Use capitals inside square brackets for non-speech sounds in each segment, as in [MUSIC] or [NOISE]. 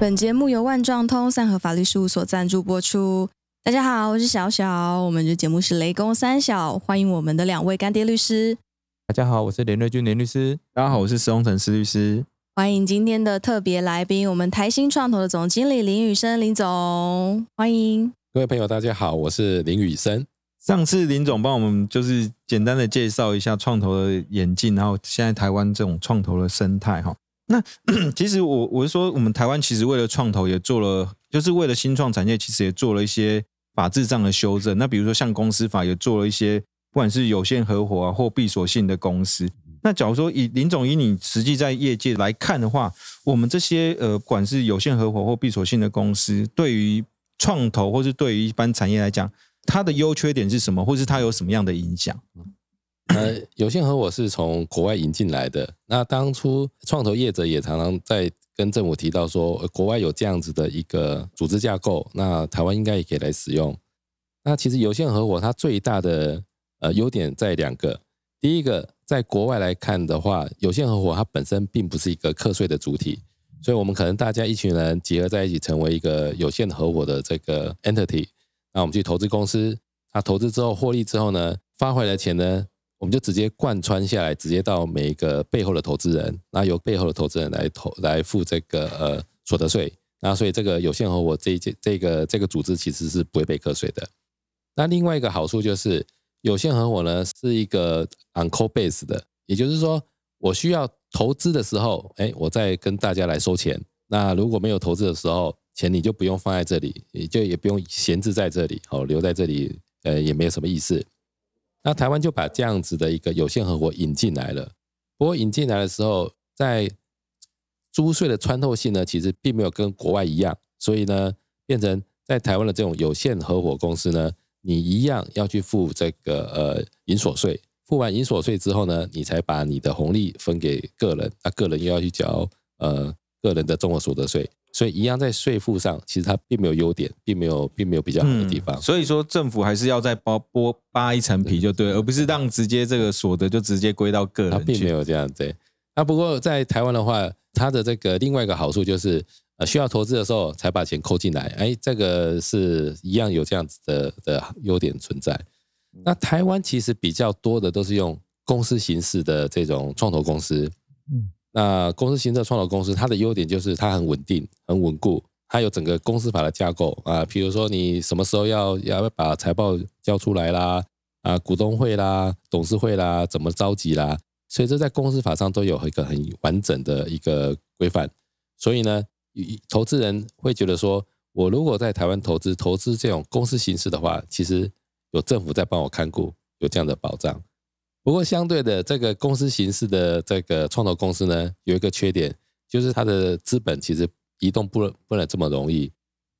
本节目由万状通三和法律事务所赞助播出。大家好，我是小小，我们的节目是雷公三小，欢迎我们的两位干爹律师。大家好，我是连瑞君连律师。大家好，我是石宏成石律师。欢迎今天的特别来宾，我们台新创投的总经理林宇生林总，欢迎各位朋友，大家好，我是林宇生。上次林总帮我们就是简单的介绍一下创投的演进，然后现在台湾这种创投的生态哈。那 [CLEARS THROAT] 其实我我是说，我们台湾其实为了创投也做了，就是为了新创产业，其实也做了一些法制上的修正。那比如说像公司法也做了一些，不管是有限合伙啊或闭锁性的公司。那假如说以林总以你实际在业界来看的话，我们这些呃，不管是有限合伙或闭锁性的公司，对于创投或是对于一般产业来讲，它的优缺点是什么，或是它有什么样的影响？呃，有限合伙是从国外引进来的。那当初创投业者也常常在跟政府提到说，呃国外有这样子的一个组织架构，那台湾应该也可以来使用。那其实有限合伙它最大的呃优点在两个，第一个，在国外来看的话，有限合伙它本身并不是一个课税的主体，所以我们可能大家一群人结合在一起，成为一个有限合伙的这个 entity，那我们去投资公司，那投资之后获利之后呢，发回来钱呢？我们就直接贯穿下来，直接到每一个背后的投资人，那由背后的投资人来投来付这个呃所得税，那所以这个有限合伙这一这这个这个组织其实是不会被课税的。那另外一个好处就是有限合伙呢是一个 on call base 的，也就是说我需要投资的时候，哎，我再跟大家来收钱。那如果没有投资的时候，钱你就不用放在这里，也就也不用闲置在这里，哦，留在这里，呃，也没有什么意思。那台湾就把这样子的一个有限合伙引进来了，不过引进来的时候，在租税的穿透性呢，其实并没有跟国外一样，所以呢，变成在台湾的这种有限合伙公司呢，你一样要去付这个呃营所税，付完营所税之后呢，你才把你的红利分给个人，那个人又要去缴呃个人的综合所得税。所以一样在税负上，其实它并没有优点，并没有并没有比较好的地方。所以说政府还是要再剥剥扒一层皮就对，而不是让直接这个所得就直接归到个人。它并没有这样子。那不过在台湾的话，它的这个另外一个好处就是，呃，需要投资的时候才把钱扣进来。哎，这个是一样有这样子的的优点存在。那台湾其实比较多的都是用公司形式的这种创投公司。嗯。那公司行政创投公司，它的优点就是它很稳定、很稳固，它有整个公司法的架构啊。比如说你什么时候要要把财报交出来啦，啊，股东会啦、董事会啦，怎么召集啦，所以这在公司法上都有一个很完整的一个规范。所以呢，投资人会觉得说，我如果在台湾投资，投资这种公司形式的话，其实有政府在帮我看顾，有这样的保障。不过，相对的，这个公司形式的这个创投公司呢，有一个缺点，就是它的资本其实移动不不能这么容易。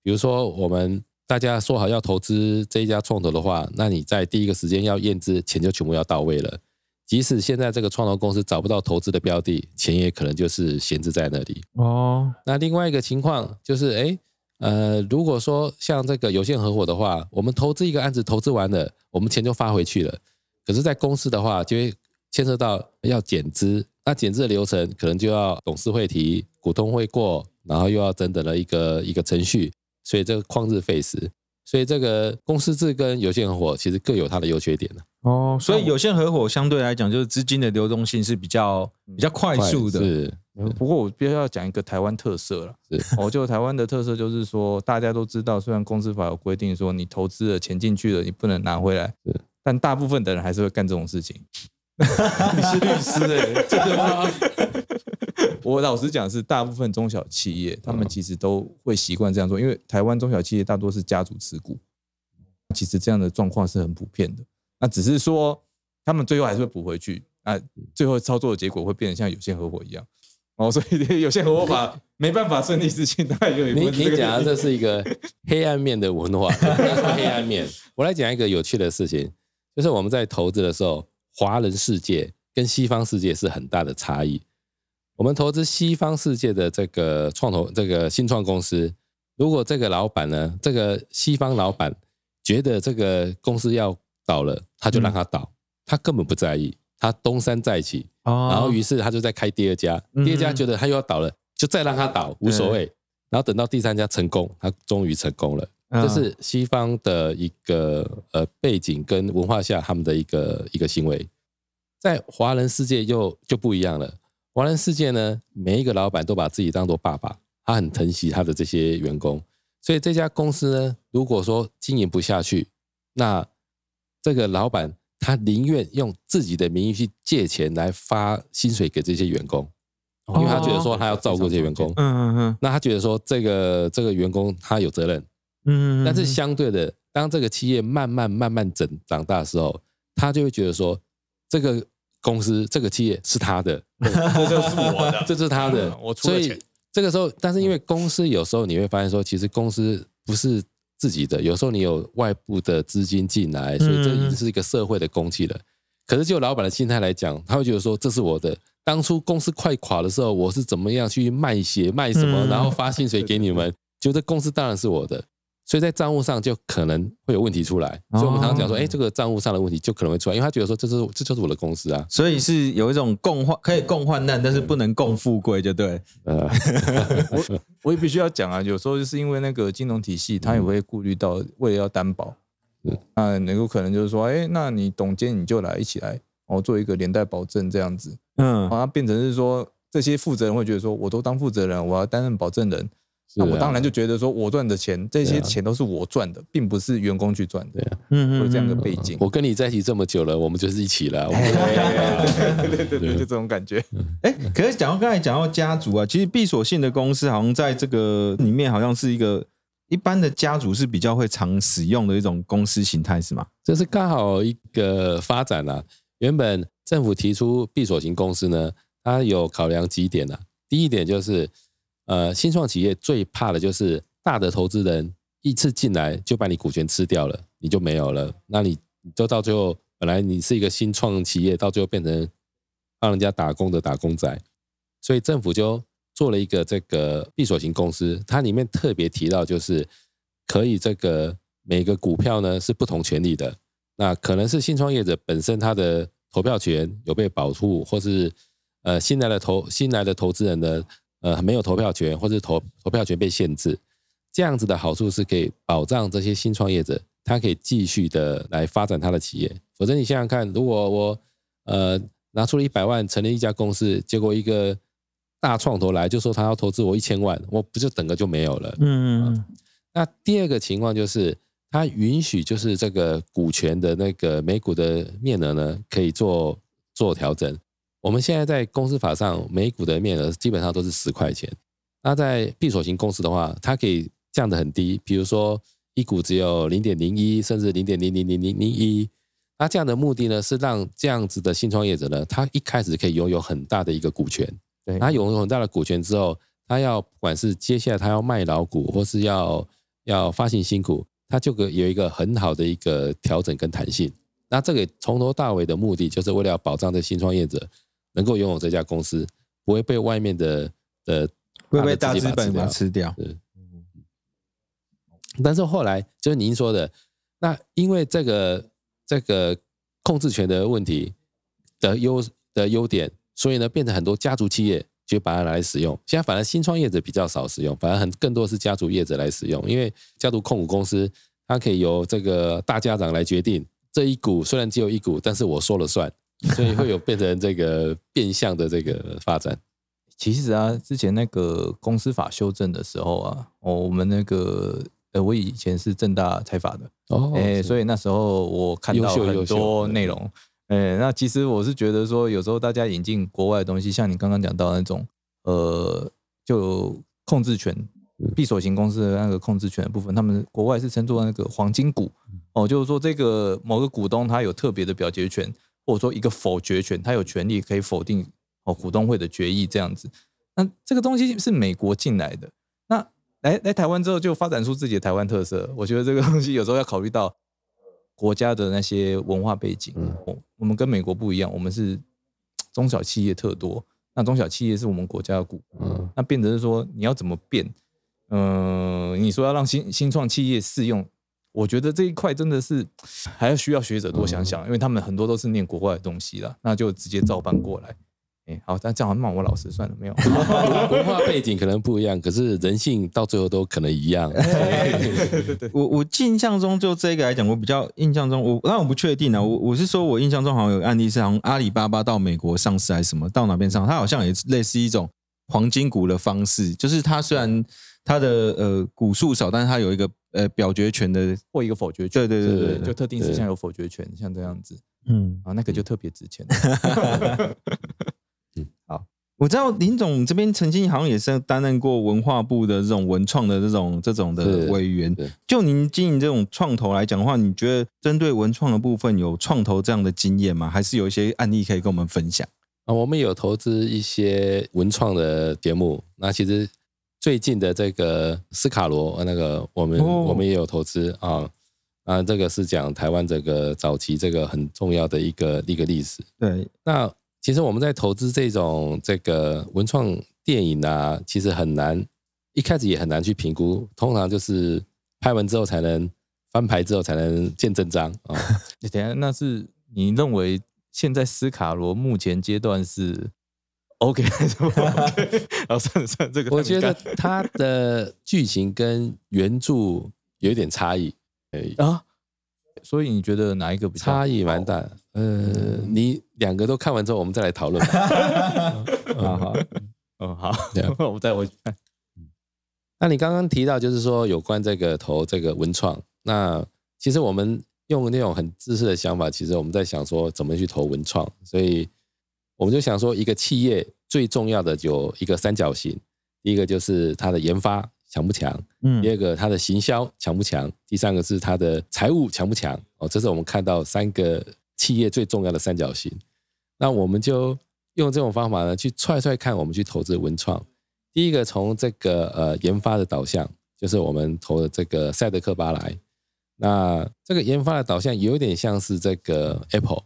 比如说，我们大家说好要投资这一家创投的话，那你在第一个时间要验资，钱就全部要到位了。即使现在这个创投公司找不到投资的标的，钱也可能就是闲置在那里。哦，那另外一个情况就是，哎，呃，如果说像这个有限合伙的话，我们投资一个案子，投资完了，我们钱就发回去了。可是，在公司的话，就会牵涉到要减资，那减资的流程可能就要董事会提，股东会过，然后又要等等的一个一个程序，所以这个旷日费时。所以，这个公司制跟有限合伙其实各有它的优缺点的。哦，所以有限合伙相对来讲，就是资金的流动性是比较比较快速的。是，不过我必须要讲一个台湾特色了。是，哦，就台湾的特色就是说，大家都知道，虽然公司法有规定说，你投资了钱进去了，你不能拿回来。是。但大部分的人还是会干这种事情。[LAUGHS] 你是律师哎，[LAUGHS] 真的吗？[LAUGHS] 我老实讲，是大部分中小企业，他们其实都会习惯这样做，因为台湾中小企业大多是家族持股，其实这样的状况是很普遍的。那只是说，他们最后还是会补回去，那，最后操作的结果会变得像有限合伙一样。哦，所以有限合伙法没办法顺利实行。大有你你讲这是一个黑暗面的文化，黑暗面。我来讲一个有趣的事情。就是我们在投资的时候，华人世界跟西方世界是很大的差异。我们投资西方世界的这个创投、这个新创公司，如果这个老板呢，这个西方老板觉得这个公司要倒了，他就让他倒，他根本不在意，他东山再起，然后于是他就在开第二家，第二家觉得他又要倒了，就再让他倒，无所谓。然后等到第三家成功，他终于成功了。嗯。这是西方的一个呃背景跟文化下他们的一个一个行为，在华人世界又就不一样了。华人世界呢，每一个老板都把自己当做爸爸，他很疼惜他的这些员工，所以这家公司呢，如果说经营不下去，那这个老板他宁愿用自己的名义去借钱来发薪水给这些员工，因为他觉得说他要照顾这些员工，嗯嗯嗯。那他觉得说这个这个员工他有责任，嗯嗯，但是相对的，当这个企业慢慢慢慢整长大的时候，他就会觉得说，这个公司这个企业是他的，[LAUGHS] 这就是我的，这就是他的嗯，我出所以了钱这个时候，但是因为公司有时候你会发现说，其实公司不是自己的，有时候你有外部的资金进来，所以这已经是一个社会的公器了。可是就老板的心态来讲，他会觉得说这是我的。当初公司快垮的时候，我是怎么样去卖血卖什么，嗯然后发薪水给你们，[LAUGHS] 就这公司当然是我的。所以在账务上就可能会有问题出来，所以我们常常讲说，哦哎，这个账务上的问题就可能会出来，因为他觉得说这是这就是我的公司啊，所以是有一种共患可以共患难，但是不能共富贵，就对。呃，[LAUGHS] 我我也必须要讲啊，有时候就是因为那个金融体系，他也会顾虑到为了要担保。嗯，那能够可能就是说，哎，那你董监你就来一起来，哦，做一个连带保证这样子，嗯。好，它变成是说这些负责人会觉得说，我都当负责人，我要担任保证人，那我当然就觉得说我赚的钱，这些钱都是我赚的，并不是员工去赚的，嗯有这样的背景。我跟你在一起这么久了，我们就是一起了，对对对对，就这种感觉。哎、可是讲到刚才讲到家族啊，其实闭锁性的公司好像在这个里面好像是一个一般的家族是比较会常使用的一种公司形态，是吗？这是刚好一个发展啦、原本政府提出闭锁型公司呢，它有考量几点啊。第一点就是，呃，新创企业最怕的就是大的投资人一次进来就把你股权吃掉了，你就没有了。那你就到最后，本来你是一个新创企业，到最后变成帮人家打工的打工仔。所以政府就做了一个这个闭锁型公司，它里面特别提到就是可以这个每个股票呢是不同权利的，那可能是新创业者本身他的投票权有被保护，或是呃新来的投新来的投资人呢呃没有投票权，或者投投票权被限制，这样子的好处是可以保障这些新创业者，他可以继续的来发展他的企业。否则你想想看，如果我呃拿出了一百万成立一家公司，结果一个大创投来就说他要投资我一千万，我不就整个就没有了？嗯嗯那第二个情况就是，它允许就是这个股权的那个每股的面额呢，可以做做调整。我们现在在公司法上，每股的面额基本上都是十块钱。那在闭锁型公司的话，它可以降得很低，比如说一股只有零点零一，甚至零点零零零零零一。那这样的目的呢，是让这样子的新创业者呢，他一开始可以拥有很大的一个股权。对他拥有很大的股权之后，他要不管是接下来他要卖老股，或是要要发行新股，他就可有一个很好的一个调整跟弹性。那这个从头到尾的目的，就是为了要保障这新创业者能够拥有这家公司，不会被外面的的会被大资本吃吃掉。掉。是，但是后来就是您说的，那因为这个这个控制权的问题的优的优点，所以呢，变成很多家族企业就把它拿来使用。现在反而新创业者比较少使用，反而很更多是家族业者来使用，因为家族控股公司它可以由这个大家长来决定这一股虽然只有一股，但是我说了算，[LAUGHS] 所以会有变成这个变相的这个发展。其实啊，之前那个公司法修正的时候啊，哦，我们那个呃，我以前是正大财法的，哦哎、所以那时候我看到很多内容，哎、那其实我是觉得说，有时候大家引进国外的东西，像你刚刚讲到那种，呃，就控制权，嗯。闭锁型公司的那个控制权的部分，他们国外是称作那个黄金股，嗯。哦，就是说这个某个股东他有特别的表决权，或者说一个否决权，他有权利可以否定哦股东会的决议这样子。那这个东西是美国进来的，那来来台湾之后就发展出自己的台湾特色。我觉得这个东西有时候要考虑到国家的那些文化背景。嗯哦，我们跟美国不一样，我们是中小企业特多，那中小企业是我们国家的股，嗯那变成是说你要怎么变？嗯、你说要让新新创企业适用，我觉得这一块真的是还要需要学者多想想，因为他们很多都是念国外的东西啦，那就直接照搬过来。哎，好，但这样好像骂我老师算了，没有。[LAUGHS] 文化背景可能不一样，可是人性到最后都可能一样。[LAUGHS] 我我印象中就这个来讲，我比较印象中，我但我不确定啊。我我是说我印象中好像有个案例是，好像阿里巴巴到美国上市还是什么，到哪边上，它好像也类似一种黄金股的方式，就是它虽然它的呃股数少，但是他有一个呃表决权的，或一个否决权，对对对对对对就特定事项有否决权，像这样子嗯。啊，那个就特别值钱。[LAUGHS] 嗯，好我知道林总这边曾经好像也是担任过文化部的这种文创的这种这种的委员。就您经营这种创投来讲的话，你觉得针对文创的部分有创投这样的经验吗？还是有一些案例可以跟我们分享？啊，我们有投资一些文创的节目。那其实最近的这个斯卡罗，呃那个我们、哦我们也有投资啊。啊，这个是讲台湾这个早期这个很重要的一个一个历史。对，那其实我们在投资这种这个文创电影啊，其实很难，一开始也很难去评估。通常就是拍完之后才能翻牌之后才能见真章啊。你 [LAUGHS] 等下，那是你认为现在斯卡罗目前阶段是 OK 还是不 OK？然后算了算了，这个我觉得它的剧情跟原著有一点差异，啊，所以你觉得哪一个比较差异蛮大。呃，你两个都看完之后，我们再来讨论吧。好 [LAUGHS] 好，嗯，好 [LAUGHS] 我再回去看。那你刚刚提到就是说有关这个投这个文创，那其实我们用那种很自私的想法，其实我们在想说怎么去投文创，所以我们就想说一个企业最重要的有一个三角形，第一个就是它的研发强不强，嗯第二个它的行销强不强，第三个是它的财务强不强。哦，这是我们看到三个企业最重要的三角形。那我们就用这种方法呢，去踹踹看，我们去投资文创。第一个从这个呃研发的导向，就是我们投的这个赛德克巴莱。那这个研发的导向有点像是这个 Apple，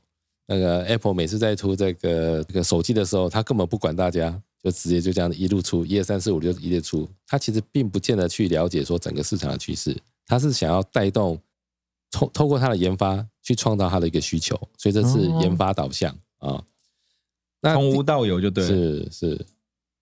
那个 Apple 每次在出这个这个手机的时候，它根本不管大家，就直接就这样一路出，一二三四五六一列出。它其实并不见得去了解说整个市场的趋势，它是想要带动透透过它的研发去创造它的一个需求，所以这是研发导向啊。那从无到有就对了。是是，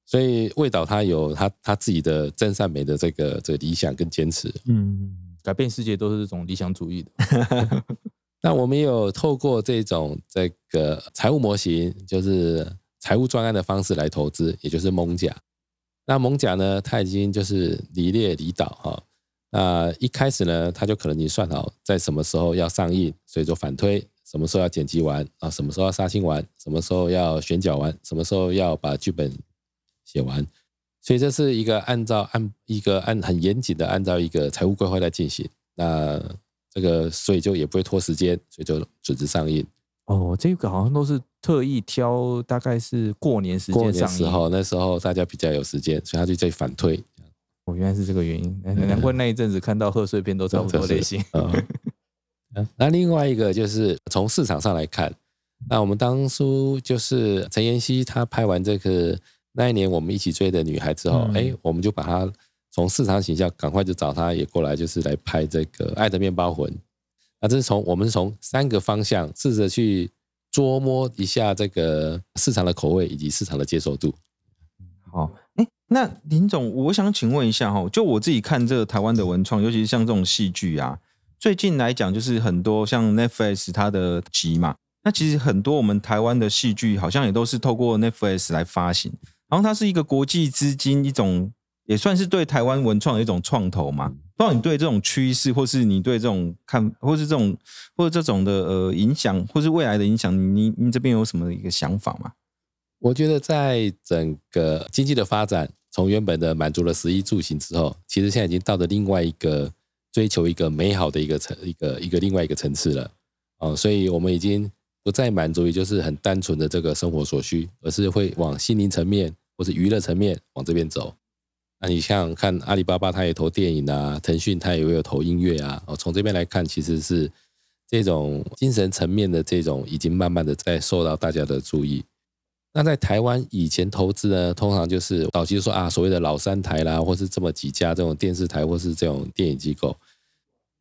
所以味导他有他他自己的真善美的这个这个理想跟坚持。嗯，改变世界都是这种理想主义的。[LAUGHS] 那我们也有透过这种这个财务模型，就是财务专案的方式来投资，也就是蒙甲。那蒙甲呢，它已经就是离列离岛哈。那一开始呢，它就可能已经算好在什么时候要上映，所以就反推什么时候要剪辑完啊，什么时候要杀青完，什么时候要选角完，什么时候要把剧本写完。所以这是一个按照按一个按很严谨的按照一个财务规划在进行。那这个所以就也不会拖时间，所以就准时上映。哦，这个好像都是特意挑，大概是过年时间上映。年时候，那时候大家比较有时间，所以他就在反推。哦，原来是这个原因，难难怪那一阵子看到贺岁片都差不多类型。嗯，[LAUGHS] 那另外一个就是从市场上来看，那我们当初就是陈妍希她拍完这个那一年我们一起追的女孩之后，嗯哎、我们就把她从市场形象赶快就找他也过来，就是来拍这个《爱的面包魂》。那这是从我们从三个方向试着去捉摸一下这个市场的口味以及市场的接受度。好，哎，那林总，我想请问一下哈，就我自己看这个台湾的文创，尤其是像这种戏剧啊，最近来讲就是很多像 Netflix 它的集嘛，那其实很多我们台湾的戏剧好像也都是透过 Netflix 来发行，然后它是一个国际资金一种，也算是对台湾文创的一种创投嘛。不知道你对这种趋势，或是你对这种看，或是这种或者这种的呃影响，或是未来的影响，你你你这边有什么一个想法吗？我觉得在整个经济的发展，从原本的满足了食衣住行之后，其实现在已经到了另外一个追求一个美好的一个层一个一个另外一个层次了。哦，所以我们已经不再满足于就是很单纯的这个生活所需，而是会往心灵层面或是娱乐层面往这边走。那你想想看，阿里巴巴它也投电影啊，腾讯它也有投音乐啊。哦，从这边来看，其实是这种精神层面的这种已经慢慢的在受到大家的注意。那在台湾以前投资呢，通常就是早期说啊，所谓的老三台啦，或是这么几家这种电视台或是这种电影机构，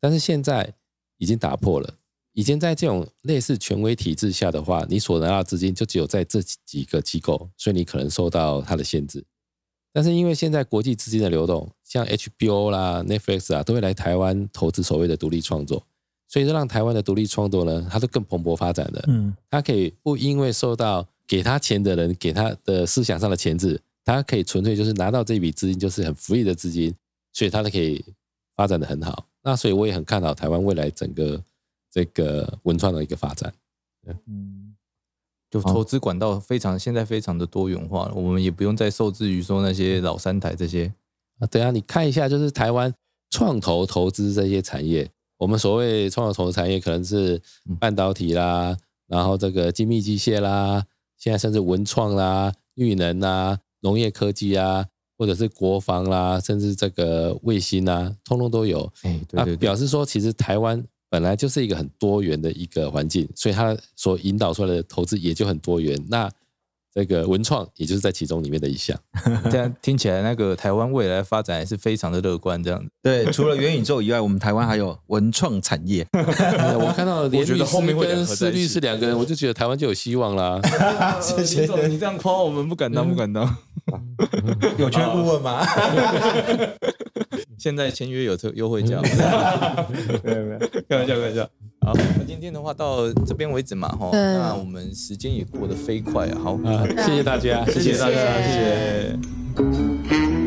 但是现在已经打破了。以前在这种类似权威体制下的话，你所拿到资金就只有在这几个机构，所以你可能受到它的限制。但是因为现在国际资金的流动，像 HBO 啦、Netflix 啊，都会来台湾投资所谓的独立创作，所以让台湾的独立创作呢，它都更蓬勃发展的。嗯，它可以不因为受到给他钱的人给他的思想上的钳制，他可以纯粹就是拿到这笔资金就是很 free 的资金，所以它都可以发展的很好。那所以我也很看好台湾未来整个这个文创的一个发展。嗯，就投资管道非常现在非常的多元化，我们也不用再受制于说那些老三台这些。啊，对啊，你看一下，就是台湾创投投资这些产业，我们所谓创投投资产业可能是半导体啦，然后这个精密机械啦，现在甚至文创啦、绿能啦、农业科技啊，或者是国防啦，甚至这个卫星啊，通通都有。哎，对那表示说，其实台湾本来就是一个很多元的一个环境，所以它所引导出来的投资也就很多元。那这个文创也就是在其中里面的一项。[LAUGHS] 这样听起来那个台湾未来的发展还是非常的乐观，这样子。对，除了元宇宙以外，我们台湾还有文创产业。[LAUGHS] 我看到连觉得后面会跟思律合在一起是两个人，我就觉得台湾就有希望啦。谢谢你这样夸我们，不敢当，不敢当。[LAUGHS] 有缺顾问吗？现在签约有特优惠价，[LAUGHS] 没有。没有，开玩笑开玩笑。好，那今天的话到这边为止嘛，哈，那我们时间也过得飞快啊，好，啊，谢谢大家，谢谢。大家，谢谢。